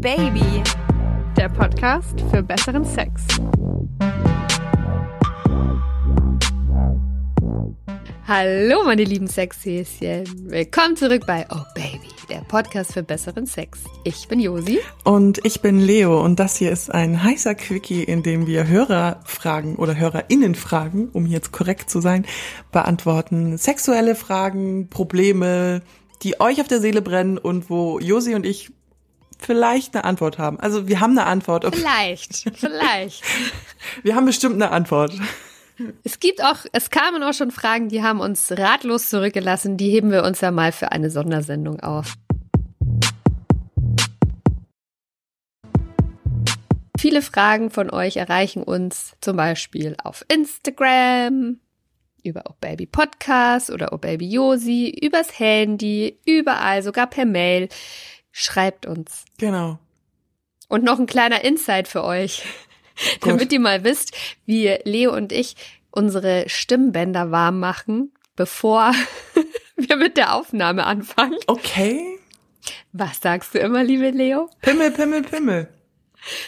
Baby, der Podcast für besseren Sex. Hallo, meine lieben Sexhäschen. Willkommen zurück bei Oh Baby, der Podcast für besseren Sex. Ich bin Josi. Und ich bin Leo und das hier ist ein heißer Quickie, in dem wir Hörerfragen oder Hörerinnenfragen, um jetzt korrekt zu sein, beantworten. Sexuelle Fragen, Probleme, die euch auf der Seele brennen und wo Josi und ich vielleicht eine Antwort haben. Also wir haben eine Antwort. Vielleicht, vielleicht. wir haben bestimmt eine Antwort. Es gibt auch, es kamen auch schon Fragen, die haben uns ratlos zurückgelassen. Die heben wir uns ja mal für eine Sondersendung auf. Viele Fragen von euch erreichen uns zum Beispiel auf Instagram, über Oh Baby Podcast oder Oh Baby Josi, übers Handy, überall, sogar per Mail. Schreibt uns. Genau. Und noch ein kleiner Insight für euch. damit ihr mal wisst, wie Leo und ich unsere Stimmbänder warm machen, bevor wir mit der Aufnahme anfangen. Okay. Was sagst du immer, liebe Leo? Pimmel, Pimmel, Pimmel.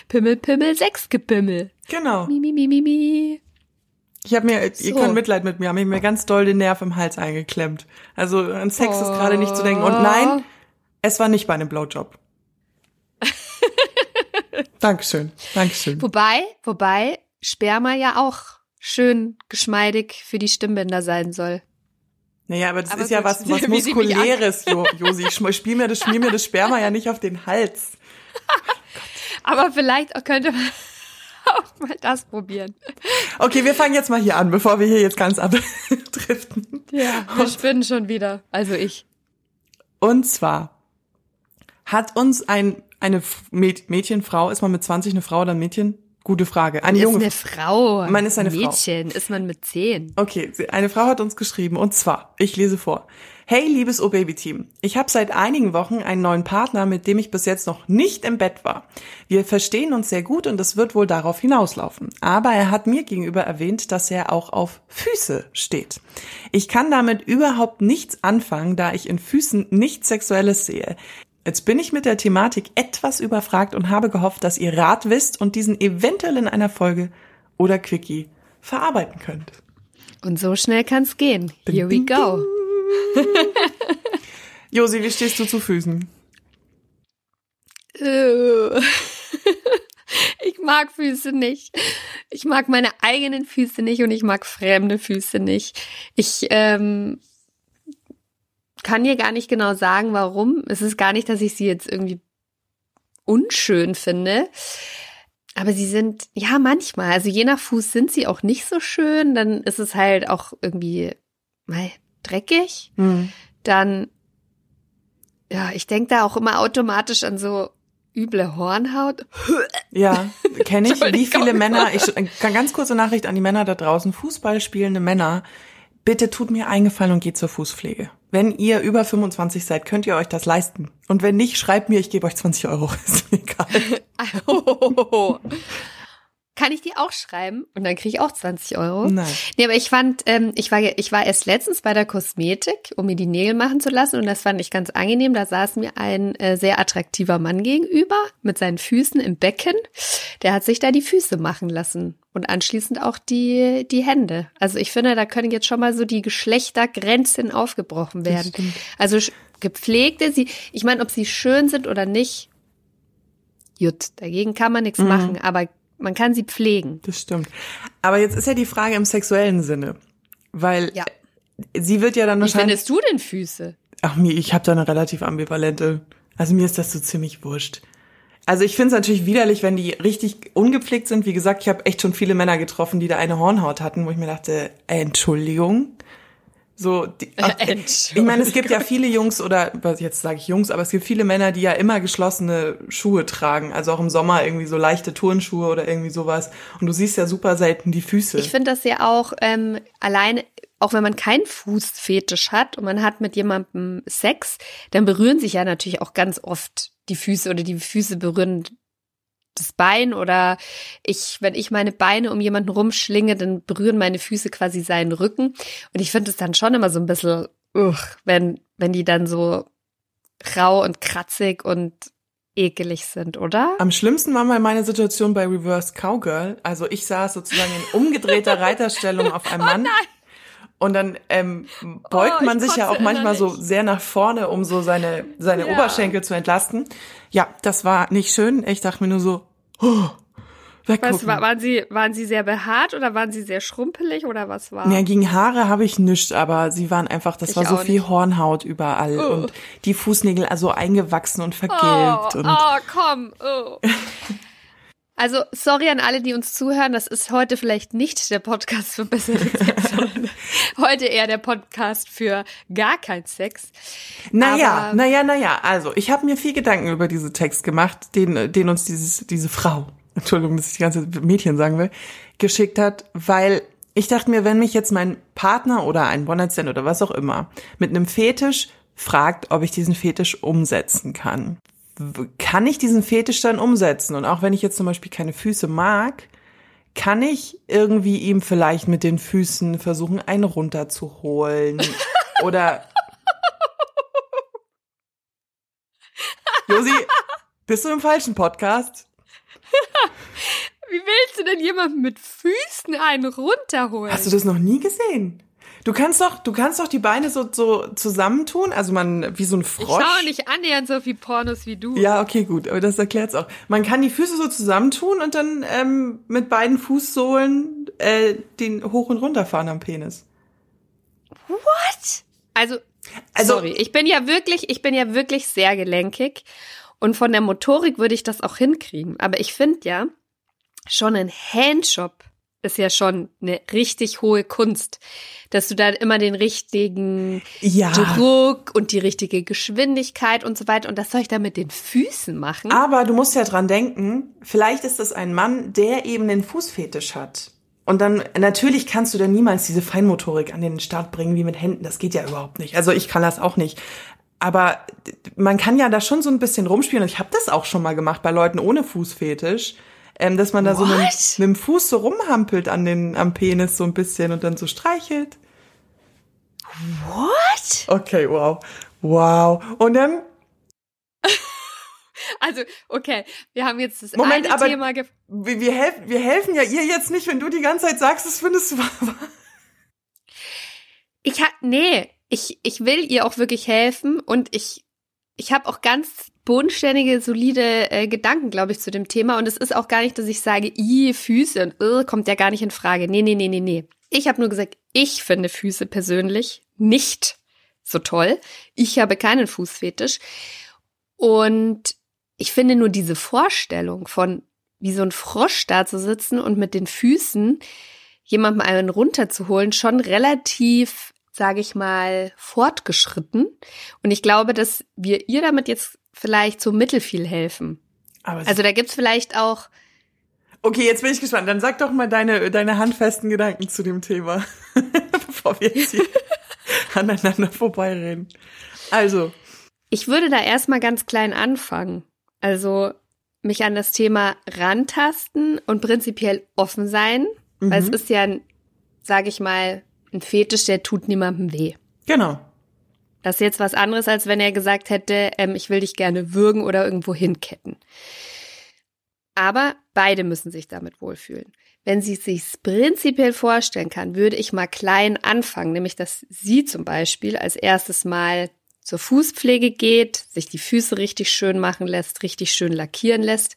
Pimmel, Pimmel, Sechsgepimmel. Genau. Mi, mi, mi, mi, mi. Ich habe mir, so. ihr könnt Mitleid mit mir, haben mir ganz doll den Nerv im Hals eingeklemmt. Also an Sex oh. ist gerade nicht zu denken. Und nein, es war nicht bei einem Blowjob. Dankeschön, Dankeschön. Wobei, wobei Sperma ja auch schön geschmeidig für die Stimmbänder sein soll. Naja, aber das aber ist gut. ja was, was Muskuläres, jo, Josi. Ich spiel mir das, schmier mir das Sperma ja nicht auf den Hals. aber vielleicht könnte man auch mal das probieren. Okay, wir fangen jetzt mal hier an, bevor wir hier jetzt ganz abdriften. Ja, wir spinnen schon wieder. Also ich. Und zwar hat uns ein eine Mädchen, Frau, ist man mit 20 eine Frau oder ein Mädchen? Gute Frage. Eine man junge ist eine Frau. Man ist eine Mädchen. Frau. Ist man mit 10. Okay, eine Frau hat uns geschrieben und zwar, ich lese vor. Hey, liebes O-Baby-Team. Ich habe seit einigen Wochen einen neuen Partner, mit dem ich bis jetzt noch nicht im Bett war. Wir verstehen uns sehr gut und es wird wohl darauf hinauslaufen. Aber er hat mir gegenüber erwähnt, dass er auch auf Füße steht. Ich kann damit überhaupt nichts anfangen, da ich in Füßen nichts Sexuelles sehe. Jetzt bin ich mit der Thematik etwas überfragt und habe gehofft, dass ihr Rat wisst und diesen eventuell in einer Folge oder Quickie verarbeiten könnt. Und so schnell kann's gehen. Here we go. Josi, wie stehst du zu Füßen? Äh. Ich mag Füße nicht. Ich mag meine eigenen Füße nicht und ich mag fremde Füße nicht. Ich ähm, kann dir gar nicht genau sagen, warum. Es ist gar nicht, dass ich sie jetzt irgendwie unschön finde. Aber sie sind, ja, manchmal, also je nach Fuß sind sie auch nicht so schön. Dann ist es halt auch irgendwie mal dreckig. Mhm. Dann, ja, ich denke da auch immer automatisch an so üble Hornhaut. Ja, kenne ich. Wie viele Männer, ich kann ganz kurze Nachricht an die Männer da draußen, Fußball spielende Männer, bitte tut mir eingefallen und geht zur Fußpflege. Wenn ihr über 25 seid, könnt ihr euch das leisten. Und wenn nicht, schreibt mir, ich gebe euch 20 Euro. Ist mir egal. Kann ich die auch schreiben? Und dann kriege ich auch 20 Euro. Nein. Nee, aber ich fand, ähm, ich war, ich war erst letztens bei der Kosmetik, um mir die Nägel machen zu lassen. Und das fand ich ganz angenehm. Da saß mir ein äh, sehr attraktiver Mann gegenüber mit seinen Füßen im Becken. Der hat sich da die Füße machen lassen. Und anschließend auch die, die Hände. Also ich finde, da können jetzt schon mal so die Geschlechtergrenzen aufgebrochen werden. Also gepflegte, sie, ich meine, ob sie schön sind oder nicht, Jut, dagegen kann man nichts mhm. machen, aber man kann sie pflegen. Das stimmt. Aber jetzt ist ja die Frage im sexuellen Sinne. Weil ja. sie wird ja dann wahrscheinlich. Wie findest du denn Füße? Ach, mir, ich habe da eine relativ ambivalente. Also mir ist das so ziemlich wurscht. Also ich finde es natürlich widerlich, wenn die richtig ungepflegt sind. Wie gesagt, ich habe echt schon viele Männer getroffen, die da eine Hornhaut hatten, wo ich mir dachte, äh, Entschuldigung. So, die, ich meine, es gibt ja viele Jungs oder jetzt sage ich Jungs, aber es gibt viele Männer, die ja immer geschlossene Schuhe tragen, also auch im Sommer irgendwie so leichte Turnschuhe oder irgendwie sowas. Und du siehst ja super selten die Füße. Ich finde das ja auch ähm, alleine, auch wenn man keinen Fußfetisch hat und man hat mit jemandem Sex, dann berühren sich ja natürlich auch ganz oft die Füße oder die Füße berühren das Bein oder ich, wenn ich meine Beine um jemanden rumschlinge, dann berühren meine Füße quasi seinen Rücken. Und ich finde es dann schon immer so ein bisschen, uch, wenn, wenn die dann so rau und kratzig und ekelig sind, oder? Am schlimmsten war mal meine Situation bei Reverse Cowgirl. Also ich saß sozusagen in umgedrehter Reiterstellung auf einem Mann. Und dann ähm, beugt Oh, man ich sich ja auch manchmal so sehr nach vorne, um so seine, seine Ja. Oberschenkel zu entlasten. Ja, das war nicht schön. Ich dachte mir nur so, oh, weggucken. Was, war, waren, sie, waren sie sehr behaart oder waren sie sehr schrumpelig oder was war? Ja, gegen Haare habe ich nichts, aber sie waren einfach, das Ich war so viel nicht. Hornhaut überall Oh. und die Fußnägel also eingewachsen und oh, vergilbt. und oh, komm. Oh. Also, sorry an alle, die uns zuhören. Das ist heute vielleicht nicht der Podcast für bessere Sex, sondern heute eher der Podcast für gar kein Sex. Naja, Aber- naja, naja. Also, ich habe mir viel Gedanken über diesen Text gemacht, den, den uns dieses, diese Frau, Entschuldigung, dass ich die ganze Mädchen sagen will, geschickt hat, weil ich dachte mir, wenn mich jetzt mein Partner oder ein One-Night-Stand oder was auch immer mit einem Fetisch fragt, ob ich diesen Fetisch umsetzen kann. Kann ich diesen Fetisch dann umsetzen? Und auch wenn ich jetzt zum Beispiel keine Füße mag, kann ich irgendwie ihm vielleicht mit den Füßen versuchen, einen runterzuholen? Oder Josi, bist du im falschen Podcast? Wie willst du denn jemanden mit Füßen einen runterholen? Hast du das noch nie gesehen? Du kannst doch, du kannst doch die Beine so, so zusammentun, also man, wie so ein ich Frosch. schaue nicht annähernd so viel Pornos wie du. Ja, okay, gut, aber das erklärt's auch. Man kann die Füße so zusammentun und dann ähm, mit beiden Fußsohlen äh, den hoch und runter fahren am Penis. What? Also, Also- sorry, ich bin ja wirklich, ich bin ja wirklich sehr gelenkig und von der Motorik würde ich das auch hinkriegen. Aber ich finde ja, schon ein Handjob ist ja schon eine richtig hohe Kunst, dass du da immer den richtigen Ja. Druck und die richtige Geschwindigkeit und so weiter und das soll ich da mit den Füßen machen. Aber du musst ja dran denken, vielleicht ist das ein Mann, der eben den Fußfetisch hat. Und dann, natürlich kannst du dann niemals diese Feinmotorik an den Start bringen wie mit Händen. Das geht ja überhaupt nicht. Also ich kann das auch nicht. Aber man kann ja da schon so ein bisschen rumspielen. Und ich habe das auch schon mal gemacht bei Leuten ohne Fußfetisch. Ähm, dass man da so mit, What? mit dem Fuß so rumhampelt an den, am Penis so ein bisschen und dann so streichelt. What? Okay, wow. Wow. Und dann Also, okay, wir haben jetzt das Moment, eine aber- Thema ge wir, wir, helfen, wir helfen ja ihr jetzt nicht, wenn du die ganze Zeit sagst, das findest du wahr. Ich hab, nee, ich, ich will ihr auch wirklich helfen und ich, ich habe auch ganz bodenständige, solide äh, Gedanken, glaube ich, zu dem Thema. Und es ist auch gar nicht, dass ich sage, i Füße und äh, kommt ja gar nicht in Frage. Nee, nee, nee, nee, nee. Ich habe nur gesagt, ich finde Füße persönlich nicht so toll. Ich habe keinen Fußfetisch. Und ich finde nur diese Vorstellung von wie so ein Frosch da zu sitzen und mit den Füßen jemandem einen runterzuholen, schon relativ, sage ich mal, fortgeschritten. Und ich glaube, dass wir ihr damit jetzt vielleicht so mittelfiel helfen. Aber Also da gibt's vielleicht auch, okay, jetzt bin ich gespannt. Dann sag doch mal deine, deine handfesten Gedanken zu dem Thema, bevor wir jetzt hier aneinander vorbeireden. Also, ich würde da erstmal ganz klein anfangen. Also mich an das Thema rantasten und prinzipiell offen sein, weil es Mhm. ist ja, sage ich mal, ein Fetisch, der tut niemandem weh. genau. Das ist jetzt was anderes, als wenn er gesagt hätte, ähm, ich will dich gerne würgen oder irgendwo hinketten. Aber beide müssen sich damit wohlfühlen. Wenn sie es sich prinzipiell vorstellen kann, würde ich mal klein anfangen, nämlich dass sie zum Beispiel als erstes mal zur Fußpflege geht, sich die Füße richtig schön machen lässt, richtig schön lackieren lässt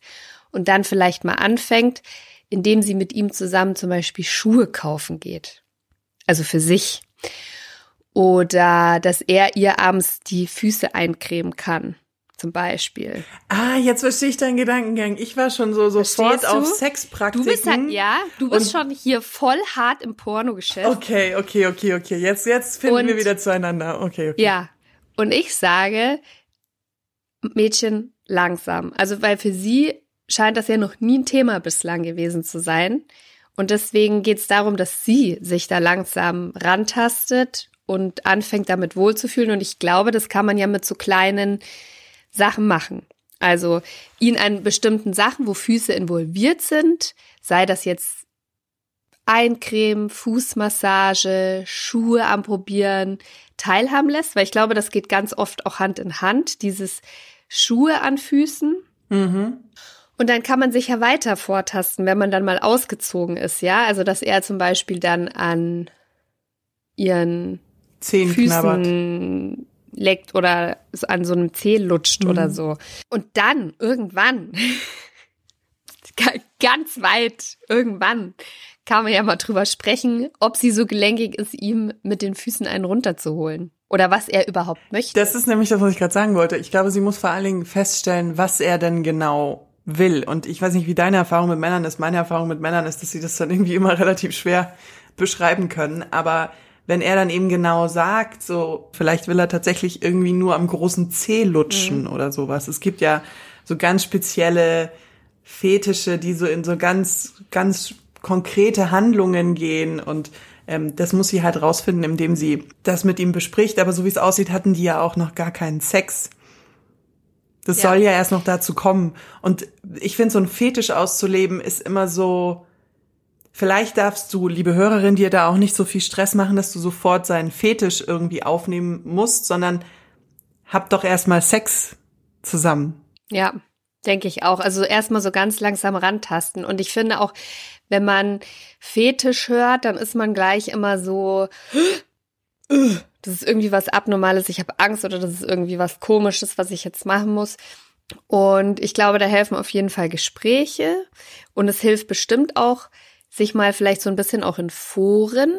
und dann vielleicht mal anfängt, indem sie mit ihm zusammen zum Beispiel Schuhe kaufen geht. Also für sich oder dass er ihr abends die Füße eincremen kann, zum Beispiel. Ah, jetzt verstehe ich deinen Gedankengang. Ich war schon so sofort auf Sexpraktiken. Du bist halt, ja, du bist schon hier voll hart im Pornogeschäft. Okay, okay, okay, okay. Jetzt, jetzt finden Und- wir wieder zueinander. Okay, okay. Ja. Und ich sage, Mädchen, langsam. Also, weil für sie scheint das ja noch nie ein Thema bislang gewesen zu sein. Und deswegen geht es darum, dass sie sich da langsam rantastet und anfängt damit wohlzufühlen. Und ich glaube, das kann man ja mit so kleinen Sachen machen. Also ihn an bestimmten Sachen, wo Füße involviert sind, sei das jetzt Eincremen, Fußmassage, Schuhe anprobieren, teilhaben lässt, weil ich glaube, das geht ganz oft auch Hand in Hand, dieses Schuhe an Füßen. Mhm. Und dann kann man sich ja weiter vortasten, wenn man dann mal ausgezogen ist, ja. Also dass er zum Beispiel dann an ihren Zehen knabbert. Füßen leckt oder an so einem Zeh lutscht Mhm. oder so. Und dann irgendwann, ga- ganz weit irgendwann, kann man ja mal drüber sprechen, ob sie so gelenkig ist, ihm mit den Füßen einen runterzuholen. Oder was er überhaupt möchte. Das ist nämlich das, was ich gerade sagen wollte. Ich glaube, sie muss vor allen Dingen feststellen, was er denn genau will. Und ich weiß nicht, wie deine Erfahrung mit Männern ist. Meine Erfahrung mit Männern ist, dass sie das dann irgendwie immer relativ schwer beschreiben können. Aber wenn er dann eben genau sagt, so, vielleicht will er tatsächlich irgendwie nur am großen Zeh lutschen oder sowas. Es gibt ja so ganz spezielle Fetische, die so in so ganz, ganz konkrete Handlungen gehen und ähm, das muss sie halt rausfinden, indem sie das mit ihm bespricht. Aber so wie es aussieht, hatten die ja auch noch gar keinen Sex. Das Ja. soll ja erst noch dazu kommen. Und ich finde, so ein Fetisch auszuleben ist immer so, vielleicht darfst du, liebe Hörerin, dir da auch nicht so viel Stress machen, dass du sofort seinen Fetisch irgendwie aufnehmen musst, sondern hab doch erstmal Sex zusammen. Ja, denke ich auch. Also erstmal so ganz langsam rantasten. Und ich finde auch, wenn man Fetisch hört, dann ist man gleich immer so, das ist irgendwie was Abnormales, ich habe Angst oder das ist irgendwie was Komisches, was ich jetzt machen muss. Und ich glaube, da helfen auf jeden Fall Gespräche. Und es hilft bestimmt auch, sich mal vielleicht so ein bisschen auch in Foren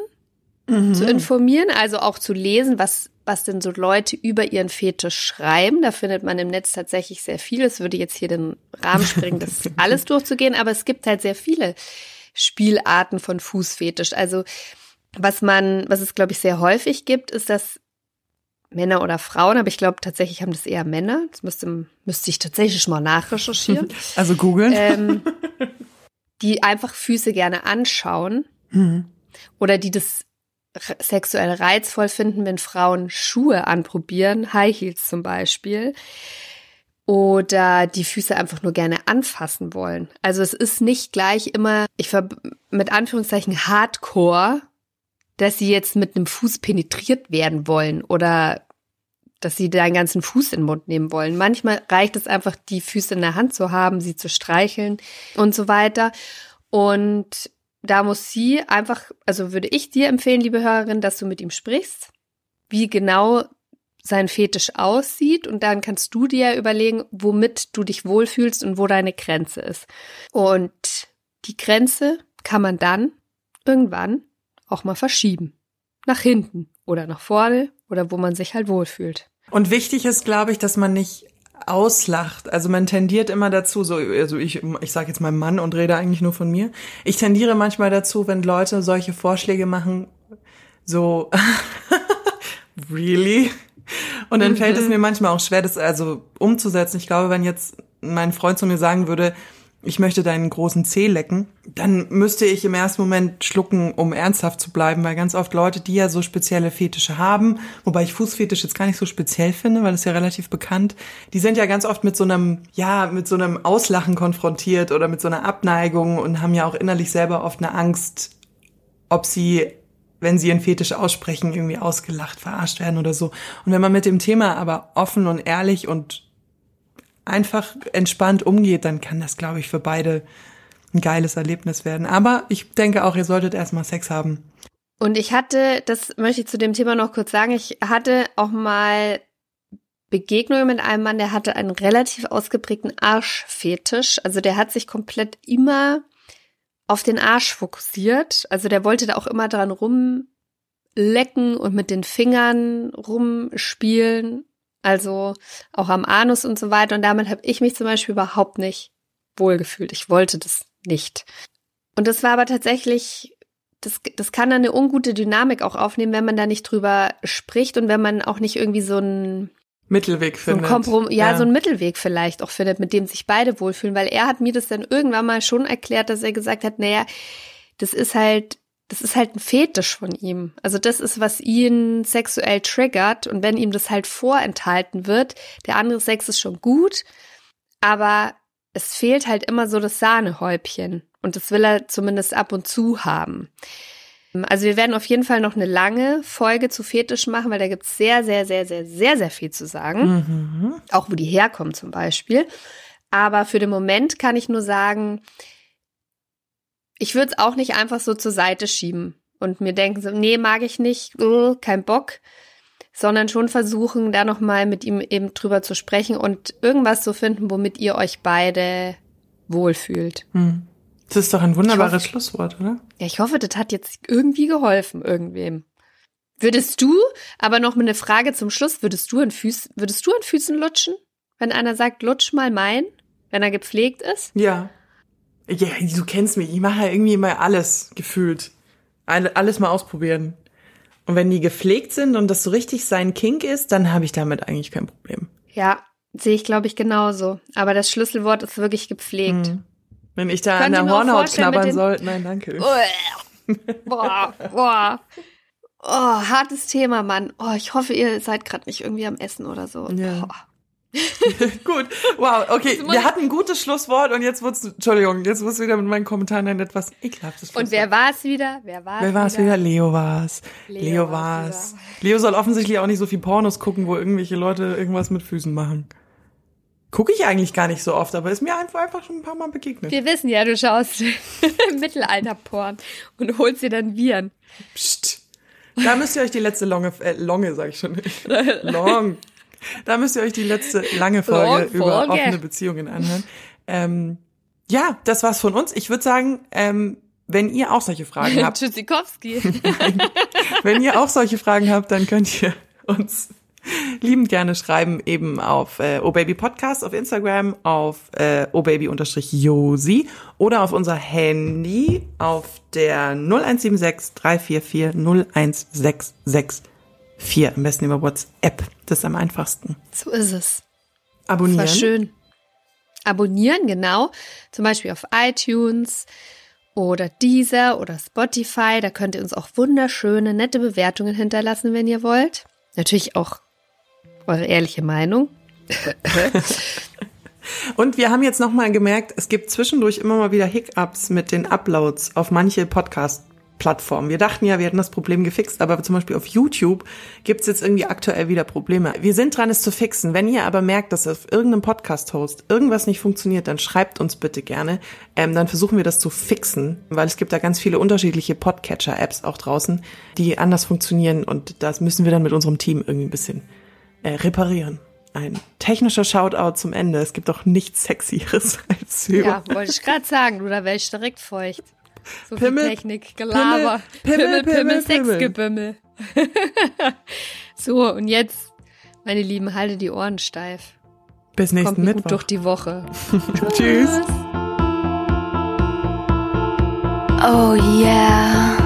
zu informieren, also auch zu lesen, was, was denn so Leute über ihren Fetisch schreiben. Da findet man im Netz tatsächlich sehr viel. Es würde jetzt hier den Rahmen sprengen, das alles durchzugehen, aber es gibt halt sehr viele Spielarten von Fußfetisch. Also was man, was es glaube ich sehr häufig gibt, ist, dass Männer oder Frauen, aber ich glaube tatsächlich haben das eher Männer. Das müsste, müsste ich tatsächlich mal nachrecherchieren. Also googeln. ähm, die einfach Füße gerne anschauen Mhm. oder die das sexuell reizvoll finden, wenn Frauen Schuhe anprobieren, High Heels zum Beispiel, oder die Füße einfach nur gerne anfassen wollen. Also es ist nicht gleich immer, ich ver mit Anführungszeichen Hardcore, dass sie jetzt mit einem Fuß penetriert werden wollen oder dass sie deinen ganzen Fuß in den Mund nehmen wollen. Manchmal reicht es einfach, die Füße in der Hand zu haben, sie zu streicheln und so weiter. Und da muss sie einfach, also würde ich dir empfehlen, liebe Hörerin, dass du mit ihm sprichst, wie genau sein Fetisch aussieht und dann kannst du dir überlegen, womit du dich wohlfühlst und wo deine Grenze ist. Und die Grenze kann man dann irgendwann auch mal verschieben. Nach hinten oder nach vorne oder wo man sich halt wohlfühlt. Und wichtig ist, glaube ich, dass man nicht auslacht. Also man tendiert immer dazu, so, also ich, ich sage jetzt mal Mann und rede eigentlich nur von mir. Ich tendiere manchmal dazu, wenn Leute solche Vorschläge machen, so, really? Und dann fällt es mir manchmal auch schwer, das also umzusetzen. Ich glaube, wenn jetzt mein Freund zu mir sagen würde, ich möchte deinen großen Zeh lecken, dann müsste ich im ersten Moment schlucken, um ernsthaft zu bleiben, weil ganz oft Leute, die ja so spezielle Fetische haben, wobei ich Fußfetisch jetzt gar nicht so speziell finde, weil das ist ja relativ bekannt, die sind ja ganz oft mit so einem, ja, mit so einem Auslachen konfrontiert oder mit so einer Abneigung und haben ja auch innerlich selber oft eine Angst, ob sie, wenn sie ihren Fetisch aussprechen, irgendwie ausgelacht, verarscht werden oder so. Und wenn man mit dem Thema aber offen und ehrlich und einfach entspannt umgeht, dann kann das, glaube ich, für beide ein geiles Erlebnis werden. Aber ich denke auch, ihr solltet erstmal Sex haben. Und ich hatte, das möchte ich zu dem Thema noch kurz sagen, ich hatte auch mal Begegnungen mit einem Mann, der hatte einen relativ ausgeprägten Arschfetisch. Also der hat sich komplett immer auf den Arsch fokussiert. Also der wollte da auch immer dran rumlecken und mit den Fingern rumspielen. Also auch am Anus und so weiter. Und damit habe ich mich zum Beispiel überhaupt nicht wohlgefühlt. Ich wollte das nicht. Und das war aber tatsächlich, das, das kann dann eine ungute Dynamik auch aufnehmen, wenn man da nicht drüber spricht und wenn man auch nicht irgendwie so ein Mittelweg so ein findet. Komprom ja, so ein Mittelweg vielleicht auch findet, mit dem sich beide wohlfühlen, weil er hat mir das dann irgendwann mal schon erklärt, dass er gesagt hat, naja, das ist halt, das ist halt ein Fetisch von ihm. Also das ist, was ihn sexuell triggert und wenn ihm das halt vorenthalten wird, der andere Sex ist schon gut, aber es fehlt halt immer so das Sahnehäubchen und das will er zumindest ab und zu haben. Also wir werden auf jeden Fall noch eine lange Folge zu Fetisch machen, weil da gibt's sehr, sehr, sehr, sehr, sehr, sehr viel zu sagen. Mhm. Auch wo die herkommen zum Beispiel. Aber für den Moment kann ich nur sagen, ich würde es auch nicht einfach so zur Seite schieben und mir denken so, nee, mag ich nicht, uh, kein Bock, sondern schon versuchen, da nochmal mit ihm eben drüber zu sprechen und irgendwas zu finden, womit ihr euch beide wohlfühlt. Hm. Das ist doch ein wunderbares hoffe- Schlusswort, oder? Ja, ich hoffe, das hat jetzt irgendwie geholfen, irgendwem. Würdest du, aber noch eine Frage zum Schluss, würdest du an Füßen, würdest du an Füßen lutschen? Wenn einer sagt, lutsch mal mein, wenn er gepflegt ist? Ja. Ja, du kennst mich. Ich mache ja irgendwie immer alles gefühlt. Alle- Alles mal ausprobieren. Und wenn die gepflegt sind und das so richtig sein Kink ist, dann habe ich damit eigentlich kein Problem. Ja, sehe ich, glaube ich, genauso. Aber das Schlüsselwort ist wirklich gepflegt. Hm. Wenn ich da Könnt an der Hornhaut knabbern soll. Nein, danke. Boah, boah. Oh, hartes Thema, Mann. Oh, ich hoffe, ihr seid gerade nicht irgendwie am Essen oder so. Ja. Boah. Gut. Wow, okay. Wir hatten ein gutes Schlusswort und jetzt wird's, Entschuldigung, jetzt wird's wieder mit meinen Kommentaren ein etwas ekelhaftes Schlusswort. Und wer war es wieder? Wer war es Wer war es wieder? Leo war's. Leo Leo war's war's. Leo soll offensichtlich auch nicht so viel Pornos gucken, wo irgendwelche Leute irgendwas mit Füßen machen. Gucke ich eigentlich gar nicht so oft, aber ist mir einfach, schon ein paar Mal begegnet. Wir wissen ja, du schaust Mittelalter-Porn und holst dir dann Viren. Psst. Da müsst ihr euch die letzte Longe, äh, Longe sag ich schon nicht. Long. Da müsst ihr euch die letzte lange Folge Long über Folge. offene Beziehungen anhören. Ähm, ja, das war's von uns. Ich würde sagen, ähm, wenn ihr auch solche Fragen habt, Tschüssikowski. Wenn ihr auch solche Fragen habt, dann könnt ihr uns liebend gerne schreiben, eben auf äh, obaby Podcast auf Instagram, auf äh, obaby-josi oder auf unser Handy auf der 0176 344 01664. Am besten über WhatsApp. Das ist am einfachsten. so ist es. Abonnieren. War schön. Abonnieren, genau. Zum Beispiel auf iTunes oder Deezer oder Spotify. Da könnt ihr uns auch wunderschöne, nette Bewertungen hinterlassen, wenn ihr wollt. Natürlich auch eure ehrliche Meinung. Und wir haben jetzt nochmal gemerkt, es gibt zwischendurch immer mal wieder Hiccups mit den Uploads auf manche Podcast-Plattformen. Wir dachten ja, wir hätten das Problem gefixt, aber zum Beispiel auf YouTube gibt's jetzt irgendwie aktuell wieder Probleme. Wir sind dran, es zu fixen. Wenn ihr aber merkt, dass auf irgendeinem Podcast-Host irgendwas nicht funktioniert, dann schreibt uns bitte gerne. Ähm, dann versuchen wir das zu fixen, weil es gibt da ganz viele unterschiedliche Podcatcher-Apps auch draußen, die anders funktionieren und das müssen wir dann mit unserem Team irgendwie ein bisschen äh, reparieren. Ein technischer Shoutout zum Ende. Es gibt doch nichts Sexieres als Hörer. Ja, wollte ich gerade sagen, du, da wäre ich direkt feucht. So viel Pimmel, Technik, Gelaber, Pimmel, Pimmel, Pimmel, Pimmel. Sexgebimmel. so, und jetzt, meine Lieben, halte die Ohren steif. Bis Kommt nächsten gut Mittwoch. durch die Woche. Tschüss. Oh yeah.